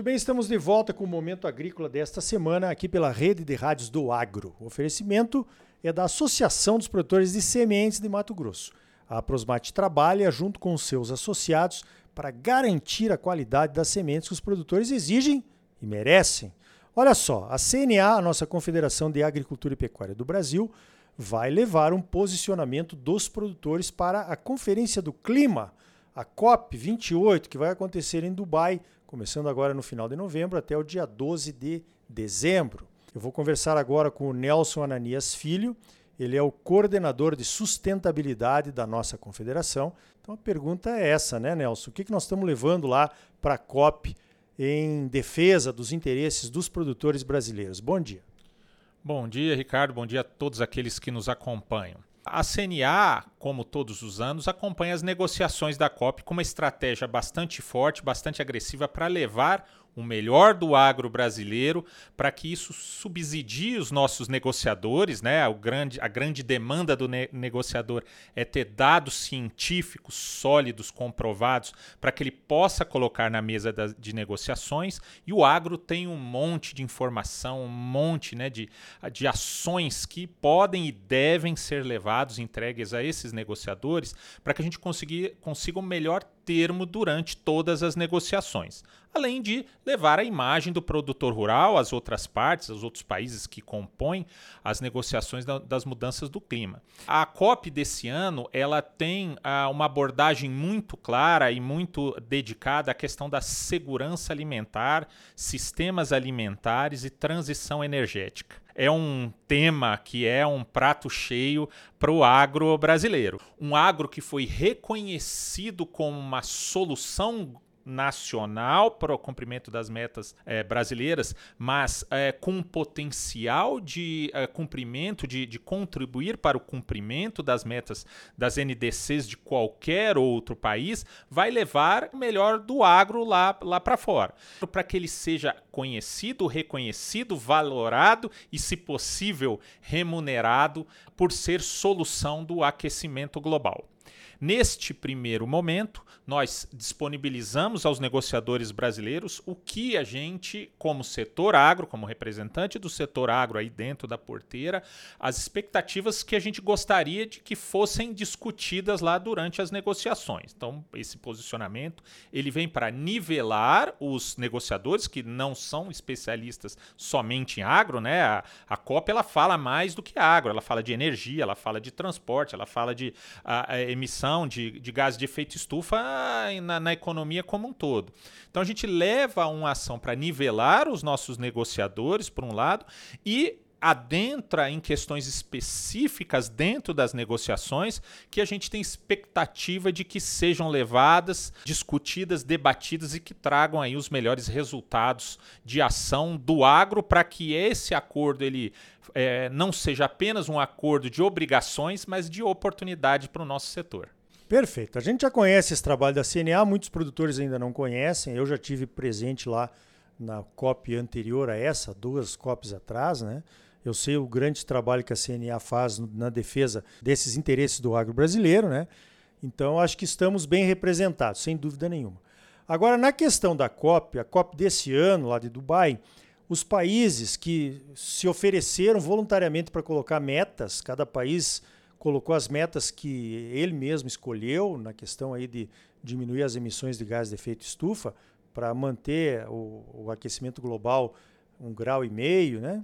Muito bem, estamos de volta com o Momento Agrícola desta semana, aqui pela Rede de Rádios do Agro. O oferecimento é da Associação dos Produtores de Sementes de Mato Grosso. A Prosmate trabalha junto com seus associados para garantir a qualidade das sementes que os produtores exigem e merecem. Olha só, a CNA, a nossa Confederação de Agricultura e Pecuária do Brasil, vai levar um posicionamento dos produtores para a Conferência do Clima, a COP28, que vai acontecer em Dubai, começando agora no final de novembro até o dia 12 de dezembro. Eu vou conversar agora com o Nelson Ananias Filho, ele é o coordenador de sustentabilidade da nossa confederação. Então a pergunta é essa, né, Nelson? O que, nós estamos levando lá para a COP em defesa dos interesses dos produtores brasileiros? Bom dia. Bom dia, Ricardo. Bom dia a todos aqueles que nos acompanham. A CNA, como todos os anos, acompanha as negociações da COP com uma estratégia bastante forte, bastante agressiva para levar o melhor do agro brasileiro, para que isso subsidie os nossos negociadores, né? O grande, a grande demanda do ne negociador é ter dados científicos sólidos, comprovados, para que ele possa colocar na mesa da, de negociações. E o agro tem um monte de informação, um monte né, de, de ações que podem e devem ser levados, entregues a esses negociadores, para que a gente consiga, o melhor termo durante todas as negociações, além de levar a imagem do produtor rural às outras partes, aos outros países que compõem as negociações das mudanças do clima. A COP desse ano ela tem ah, uma abordagem muito clara e muito dedicada à questão da segurança alimentar, sistemas alimentares e transição energética é um tema que é um prato cheio para o agro brasileiro. Um agro que foi reconhecido como uma solução nacional para o cumprimento das metas é, brasileiras, mas é, com potencial de é, cumprimento, de, de, contribuir para o cumprimento das metas das NDCs de qualquer outro país, vai levar melhor do agro lá, lá para fora. Para que ele seja conhecido, reconhecido, valorado e, se possível, remunerado por ser solução do aquecimento global. Neste primeiro momento, nós disponibilizamos aos negociadores brasileiros o que a gente, como setor agro, como representante do setor agro aí dentro da porteira, as expectativas que a gente gostaria de que fossem discutidas lá durante as negociações. Então, esse posicionamento ele vem para nivelar os negociadores que não são especialistas somente em agro, né? A, a COP ela fala mais do que agro, ela fala de energia, ela fala de transporte, ela fala de a, a emissão emissão de, de de efeito estufa na, na economia como um todo. Então a gente leva uma ação para nivelar os nossos negociadores, por um lado, e adentra em questões específicas dentro das negociações que a gente tem expectativa de que sejam levadas, discutidas, debatidas e que tragam aí os melhores resultados de ação do agro para que esse acordo ele é, não seja apenas um acordo de obrigações, mas de oportunidade para o nosso setor. Perfeito. A gente já conhece esse trabalho da CNA, muitos produtores ainda não conhecem. Eu já tive presente lá na COP anterior a essa, duas COPs atrás, né? Eu sei o grande trabalho que a CNA faz na defesa desses interesses do agro brasileiro, né? Então acho que estamos bem representados, sem dúvida nenhuma. Agora, na questão da COP, a COP desse ano, lá de Dubai, os países que se ofereceram voluntariamente para colocar metas, cada país colocou as metas que ele mesmo escolheu na questão aí de diminuir as emissões de gás de efeito estufa para manter o, o, aquecimento global um grau e meio, né?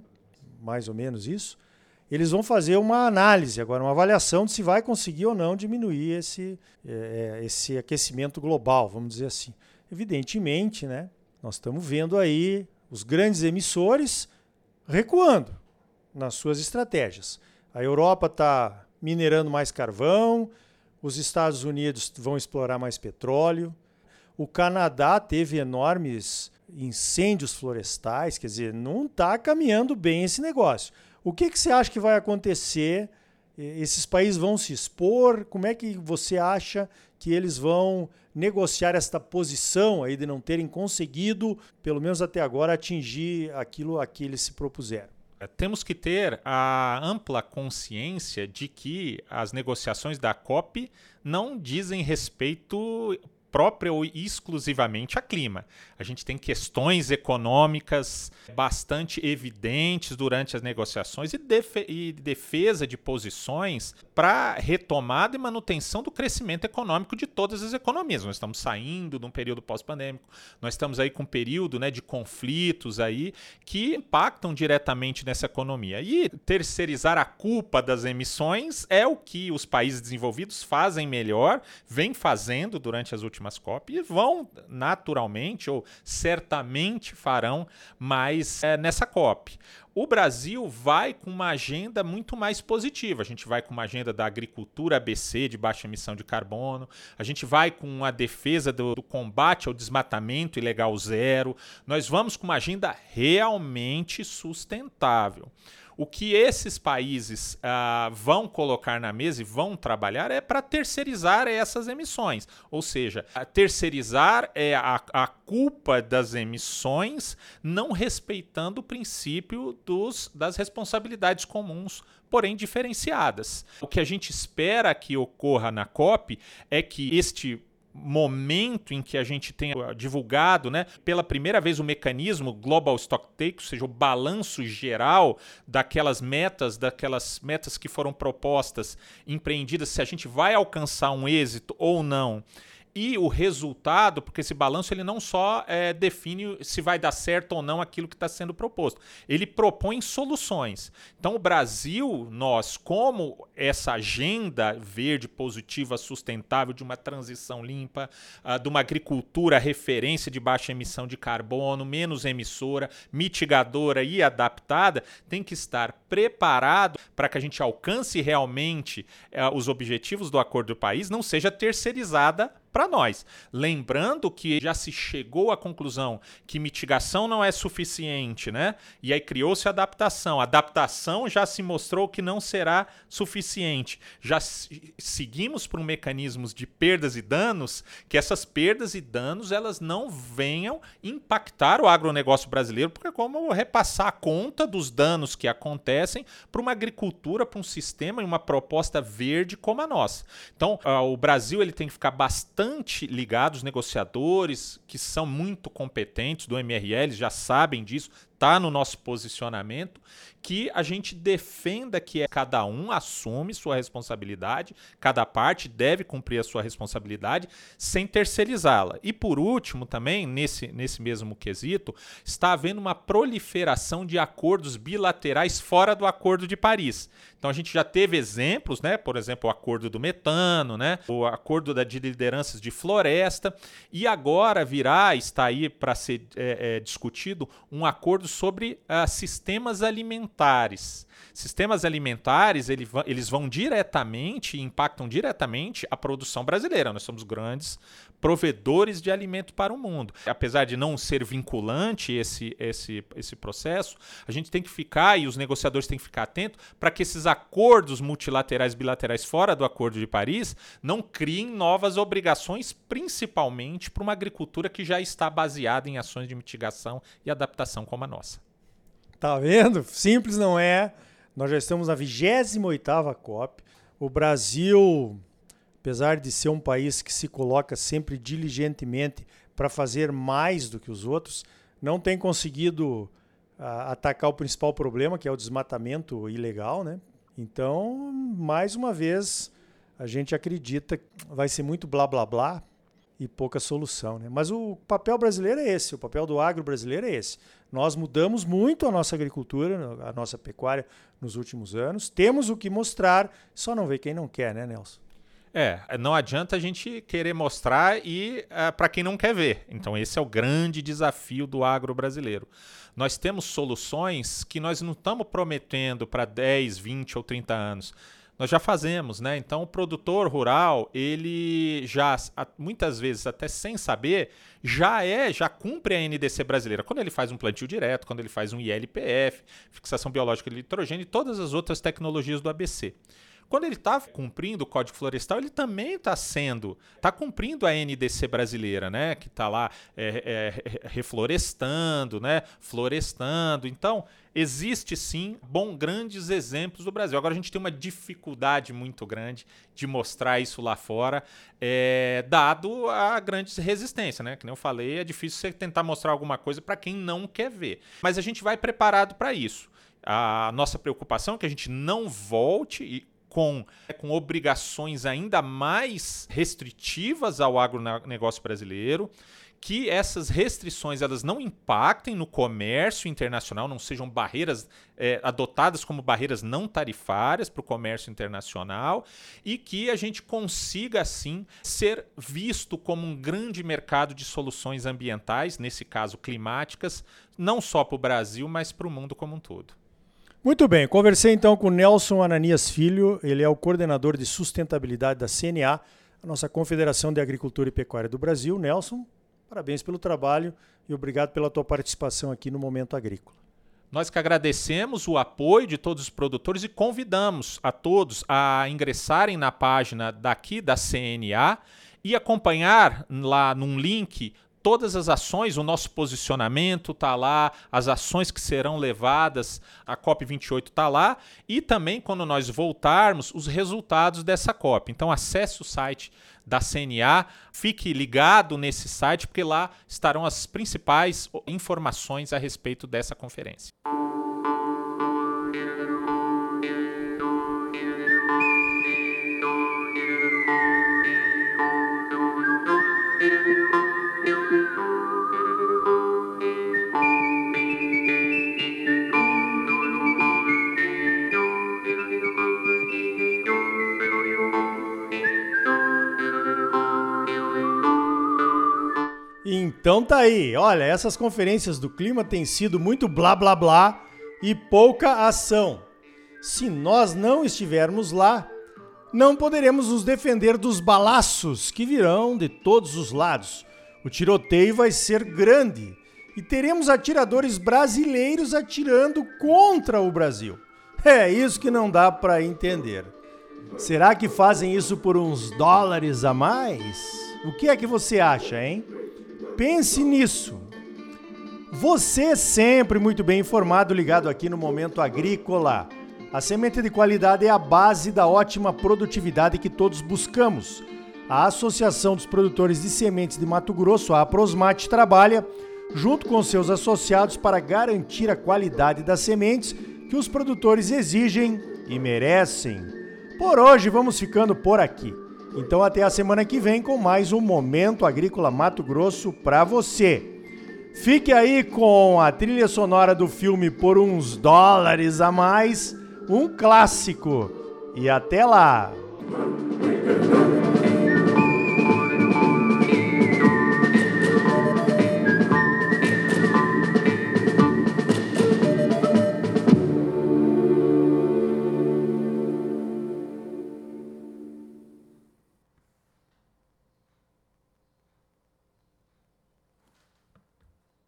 mais ou menos isso. Eles vão fazer uma análise agora, uma avaliação de se vai conseguir ou não diminuir esse, é, esse aquecimento global, vamos dizer assim. Evidentemente, né, nós estamos vendo aí os grandes emissores recuando nas suas estratégias. A Europa está minerando mais carvão, os Estados Unidos vão explorar mais petróleo. O Canadá teve enormes incêndios florestais, quer dizer, não está caminhando bem esse negócio. O que, que você acha que vai acontecer? Esses países vão se expor? Como é que você acha que eles vão negociar esta posição aí de não terem conseguido, pelo menos até agora, atingir aquilo a que eles se propuseram? Temos que ter a ampla consciência de que as negociações da COP não dizem respeito própria ou exclusivamente a clima. A gente tem questões econômicas bastante evidentes durante as negociações e, e defesa de posições para retomada e manutenção do crescimento econômico de todas as economias. Nós estamos saindo de um período pós-pandêmico, nós estamos aí com um período né, de conflitos aí que impactam diretamente nessa economia. E terceirizar a culpa das emissões é o que os países desenvolvidos fazem melhor, vem fazendo durante as últimas COP e vão naturalmente ou certamente farão mais é, nessa COP. O Brasil vai com uma agenda muito mais positiva. A gente vai com uma agenda da agricultura ABC de baixa emissão de carbono, a gente vai com a defesa do, do combate ao desmatamento ilegal zero. Nós vamos com uma agenda realmente sustentável. O que esses países uh, vão colocar na mesa e vão trabalhar é para terceirizar essas emissões. Ou seja, terceirizar é a, a culpa das emissões, não respeitando o princípio dos, das responsabilidades comuns porém diferenciadas. O que a gente espera que ocorra na COP é que este momento em que a gente tenha divulgado, né, pela primeira vez o mecanismo Global Stock Take, ou seja, o balanço geral daquelas metas, daquelas metas que foram propostas, empreendidas, se a gente vai alcançar um êxito ou não e o resultado, porque esse balanço ele não só é, define se vai dar certo ou não aquilo que está sendo proposto, ele propõe soluções. Então, o Brasil, nós, como essa agenda verde, positiva, sustentável, de uma transição limpa, uh, de uma agricultura referência de baixa emissão de carbono, menos emissora, mitigadora e adaptada, tem que estar preparado para que a gente alcance realmente uh, os objetivos do Acordo do País, não seja terceirizada para nós. Lembrando que já se chegou à conclusão que mitigação não é suficiente, né? E aí criou-se adaptação. Adaptação já se mostrou que não será suficiente. Já seguimos por mecanismos de perdas e danos, que essas perdas e danos elas não venham impactar o agronegócio brasileiro, porque é como repassar a conta dos danos que acontecem para uma agricultura, para um sistema e uma proposta verde como a nossa. Então, uh, o Brasil ele tem que ficar bastante bastante ligados, negociadores que são muito competentes do MRL, já sabem disso, está no nosso posicionamento, que a gente defenda que é, cada um assume sua responsabilidade, cada parte deve cumprir a sua responsabilidade sem terceirizá-la. E por último, também, nesse, nesse mesmo quesito, está havendo uma proliferação de acordos bilaterais fora do Acordo de Paris. Então a gente já teve exemplos, né? Por exemplo, o acordo do metano, né? O acordo de lideranças de floresta, e agora virá, está aí para ser é, é, discutido, um acordo sobre uh, sistemas alimentares. Sistemas alimentares ele, eles vão diretamente, impactam diretamente a produção brasileira. Nós somos grandes provedores de alimento para o mundo. Apesar de não ser vinculante esse, esse, esse processo, a gente tem que ficar e os negociadores têm que ficar atentos para que esses acordos multilaterais bilaterais fora do Acordo de Paris não criem novas obrigações, principalmente para uma agricultura que já está baseada em ações de mitigação e adaptação como a nossa. Tá vendo? Simples não é. Nós já estamos na 28ª COP. O Brasil, apesar de ser um país que se coloca sempre diligentemente para fazer mais do que os outros, não tem conseguido uh, atacar o principal problema, que é o desmatamento ilegal, né? Então, mais uma vez, a gente acredita que vai ser muito blá blá blá e pouca solução. Né? Mas o papel brasileiro é esse, o papel do agro brasileiro é esse. Nós mudamos muito a nossa agricultura, a nossa pecuária nos últimos anos. Temos o que mostrar, só não vê quem não quer, né, Nelson? É, não adianta a gente querer mostrar e uh, é, para quem não quer ver. Então esse é o grande desafio do agro brasileiro. Nós temos soluções que nós não estamos prometendo para 10, 20 ou 30 anos nós já fazemos, né? Então o produtor rural, ele já muitas vezes até sem saber, já é, já cumpre a NDC brasileira. Quando ele faz um plantio direto, quando ele faz um ILPF, fixação biológica de nitrogênio e todas as outras tecnologias do ABC. Quando ele está cumprindo o Código Florestal, ele também está sendo, está cumprindo a NDC brasileira, né? Que está lá é, é, reflorestando, né? Florestando. Então, existe sim bom, grandes exemplos do Brasil. Agora a gente tem uma dificuldade muito grande de mostrar isso lá fora, é, dado a grande resistência, né? Que nem eu falei, é difícil você tentar mostrar alguma coisa para quem não quer ver. Mas a gente vai preparado para isso. A nossa preocupação é que a gente não volte e com, com obrigações ainda mais restritivas ao agronegócio brasileiro, que essas restrições elas não impactem no comércio internacional, não sejam barreiras é, adotadas como barreiras não tarifárias para o comércio internacional e que a gente consiga assim ser visto como um grande mercado de soluções ambientais, nesse caso climáticas, não só para o Brasil, mas para o mundo como um todo. Muito bem, conversei então com Nelson Ananias Filho, ele é o coordenador de sustentabilidade da CNA, a nossa Confederação de Agricultura e Pecuária do Brasil. Nelson, parabéns pelo trabalho e obrigado pela tua participação aqui no Momento Agrícola. Nós que agradecemos o apoio de todos os produtores e convidamos a todos a ingressarem na página daqui da CNA e acompanhar lá num link todas as ações, o nosso posicionamento está lá, as ações que serão levadas, a COP28 está lá, e também quando nós voltarmos, os resultados dessa COP. Então acesse o site da CNA, fique ligado nesse site, porque lá estarão as principais informações a respeito dessa conferência. Então tá aí. Olha, essas conferências do clima têm sido muito blá blá blá e pouca ação. Se nós não estivermos lá, não poderemos nos defender dos balaços que virão de todos os lados. O tiroteio vai ser grande e teremos atiradores brasileiros atirando contra o Brasil. É isso que não dá para entender. Será que fazem isso por uns dólares a mais? O que é que você acha, hein? Pense nisso. Você sempre muito bem informado, ligado aqui no Momento Agrícola. A semente de qualidade é a base da ótima produtividade que todos buscamos. A Associação dos Produtores de Sementes de Mato Grosso, a Aprosmate, trabalha junto com seus associados para garantir a qualidade das sementes que os produtores exigem e merecem. Por hoje vamos ficando por aqui. Então até a semana que vem com mais um Momento Agrícola Mato Grosso para você. Fique aí com a trilha sonora do filme Por uns dólares a mais, um clássico. E até lá!